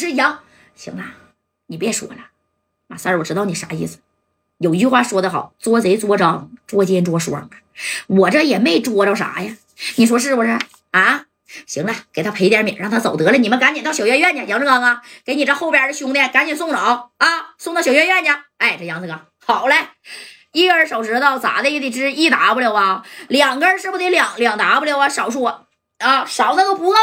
是杨。行了，你别说了，马三儿，我知道你啥意思。有一句话说得好，捉贼捉赃，捉奸捉双。我这也没捉着啥呀，你说是不是啊？行了，给他赔点米，让他走得了。你们赶紧到小院院去，杨志刚啊，给你这后边的兄弟赶紧送走啊，送到小院院去。哎，这杨志刚好嘞，一根手指头咋的也得值一 W 啊，两根是不是得两两 W 啊？少说啊，少的都不够。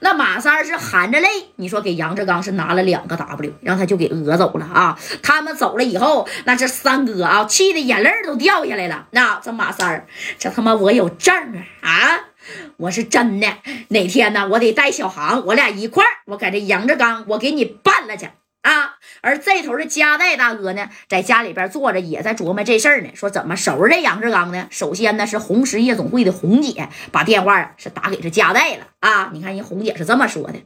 那马三是含着泪，你说给杨志刚是拿了两个 W，让他就给讹走了啊。他们走了以后，那这三哥啊，气的眼泪都掉下来了。那这马三这他妈我有证啊啊！我是真的，哪天呢？我得带小航，我俩一块儿，我搁这杨志刚，我给你办了去啊！而这头的加代大哥呢，在家里边坐着，也在琢磨这事儿呢，说怎么收拾这杨志刚呢？首先呢，是红石夜总会的红姐把电话是打给这加代了啊！你看人红姐是这么说的：“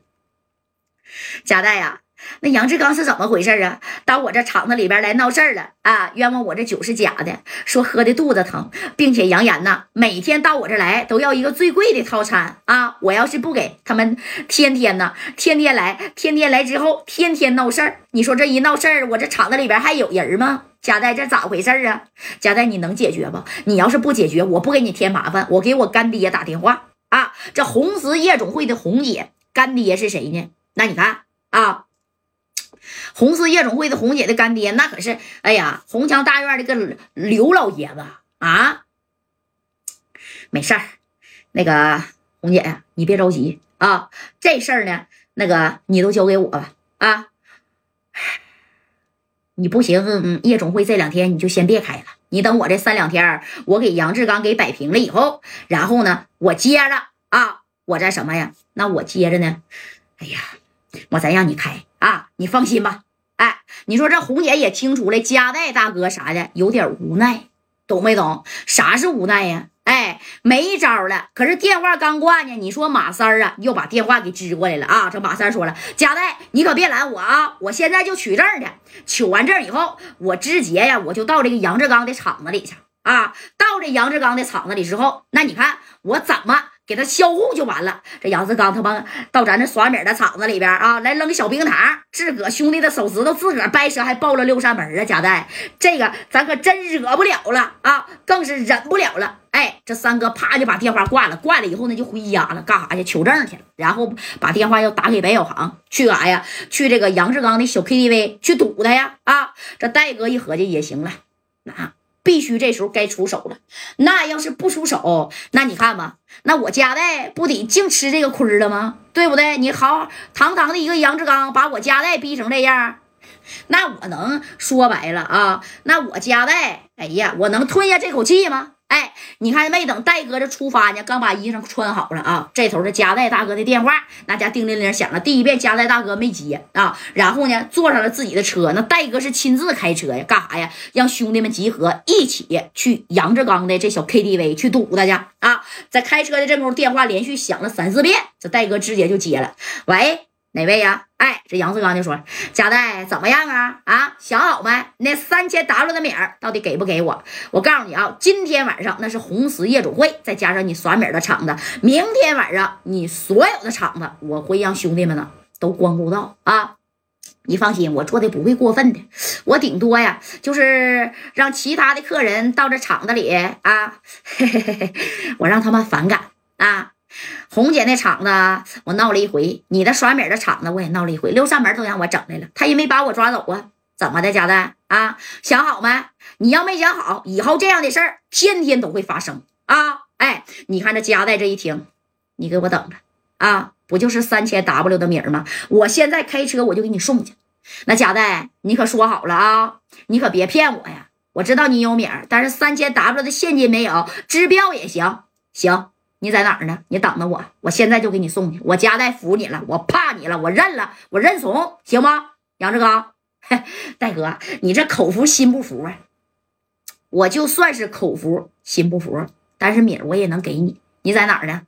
加代呀。”那杨志刚是怎么回事啊？到我这厂子里边来闹事儿了啊！冤枉我这酒是假的，说喝的肚子疼，并且扬言呐，每天到我这来都要一个最贵的套餐啊！我要是不给他们，天天呢，天天来，天天来之后，天天闹事儿。你说这一闹事儿，我这厂子里边还有人吗？佳代，这咋回事啊？佳代，你能解决不？你要是不解决，我不给你添麻烦，我给我干爹打电话啊！这红石夜总会的红姐干爹是谁呢？那你看啊。红丝夜总会的红姐的干爹，那可是哎呀，红墙大院的个刘老爷子啊。没事儿，那个红姐呀，你别着急啊。这事儿呢，那个你都交给我吧啊。你不行，嗯夜总会这两天你就先别开了。你等我这三两天，我给杨志刚给摆平了以后，然后呢，我接着啊，我再什么呀？那我接着呢？哎呀，我再让你开。啊，你放心吧，哎，你说这红姐也听出来，加代大哥啥的有点无奈，懂没懂？啥是无奈呀？哎，没招了。可是电话刚挂呢，你说马三啊，又把电话给支过来了啊。这马三说了，加代，你可别拦我啊，我现在就取证去。取完证以后，我直接呀，我就到这个杨志刚的厂子里去啊。到这杨志刚的厂子里之后，那你看我怎么？给他销户就完了。这杨志刚他妈到咱这耍米的厂子里边啊，来扔小冰糖，自个兄弟的手指头自个掰折，还爆了六扇门啊！贾代，这个咱可真惹不了了啊，更是忍不了了。哎，这三哥啪就把电话挂了，挂了以后呢就回家了，干啥去？求证去了。然后把电话又打给白小航，去干啥呀？去这个杨志刚的小 KTV 去堵他呀！啊，这戴哥一合计也行了，那。必须这时候该出手了，那要是不出手，那你看吧，那我家代不得净吃这个亏了吗？对不对？你好，堂堂的一个杨志刚把我家代逼成这样，那我能说白了啊？那我家代，哎呀，我能吞下这口气吗？你看没等戴哥这出发呢，刚把衣裳穿好了啊，这头是加代大哥的电话，那家叮铃铃响了。第一遍加代大哥没接啊，然后呢坐上了自己的车，那戴哥是亲自开车呀，干啥呀？让兄弟们集合一起去杨志刚的这小 KTV 去堵他去啊！在开车的这功夫，电话连续响了三四遍，这戴哥直接就接了，喂。哪位呀？哎，这杨志刚就说：“贾代怎么样啊？啊，想好没？那三千 W 的米儿到底给不给我？我告诉你啊，今天晚上那是红石夜总会，再加上你耍米的场子，明天晚上你所有的场子，我会让兄弟们呢都光顾到啊！你放心，我做的不会过分的，我顶多呀就是让其他的客人到这场子里啊，嘿嘿嘿，我让他们反感啊。”红姐那厂子我闹了一回，你的耍米的厂子我也闹了一回，六扇门都让我整来了，他也没把我抓走啊？怎么的，家代啊？想好没？你要没想好，以后这样的事儿天天都会发生啊！哎，你看这家代这一听，你给我等着啊！不就是三千 W 的米儿吗？我现在开车我就给你送去。那家代，你可说好了啊，你可别骗我呀！我知道你有米儿，但是三千 W 的现金没有，支票也行，行。你在哪儿呢？你等着我，我现在就给你送去。我家代服你了，我怕你了，我认了，我认怂，行吗？杨志刚，大哥，你这口服心不服啊？我就算是口服心不服，但是米我也能给你。你在哪儿呢？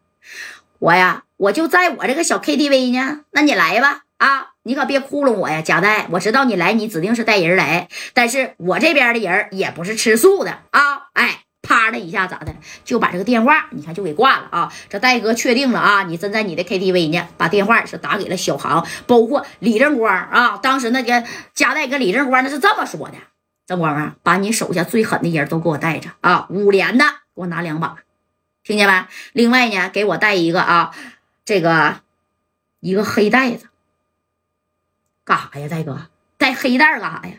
我呀，我就在我这个小 KTV 呢。那你来吧，啊，你可别糊弄我呀，贾代。我知道你来，你指定是带人来，但是我这边的人也不是吃素的啊。哎。啪的一下咋的，就把这个电话你看就给挂了啊！这戴哥确定了啊，你真在你的 KTV 呢，把电话是打给了小航，包括李正光啊。当时那个加代跟李正光那是这么说的：正光啊，把你手下最狠的人都给我带着啊，五连的给我拿两把，听见没？另外呢，给我带一个啊，这个一个黑袋子，干啥呀？戴哥带黑袋干啥呀？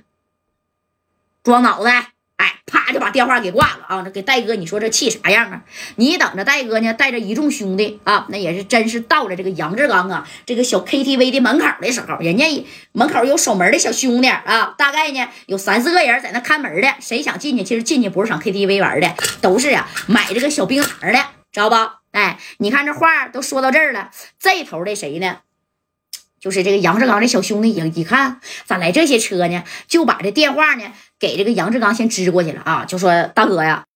装脑袋。哎啪就把电话给挂了啊！这给戴哥，你说这气啥样啊？你等着戴哥呢，带着一众兄弟啊，那也是真是到了这个杨志刚啊这个小 KTV 的门口的时候，人家门口有守门的小兄弟啊，大概呢有三四个人在那看门的。谁想进去？其实进去不是上 KTV 玩的，都是啊买这个小冰糖的，知道不？哎，你看这话都说到这儿了，这头的谁呢？就是这个杨志刚的小兄弟，一一看咋来这些车呢？就把这电话呢给这个杨志刚先支过去了啊，就说大哥呀。